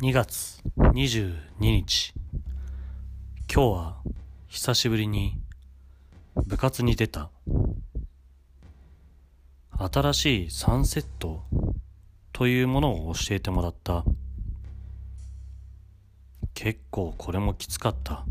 2月22日。今日は久しぶりに部活に出た。新しいサンセットというものを教えてもらった。結構これもきつかった。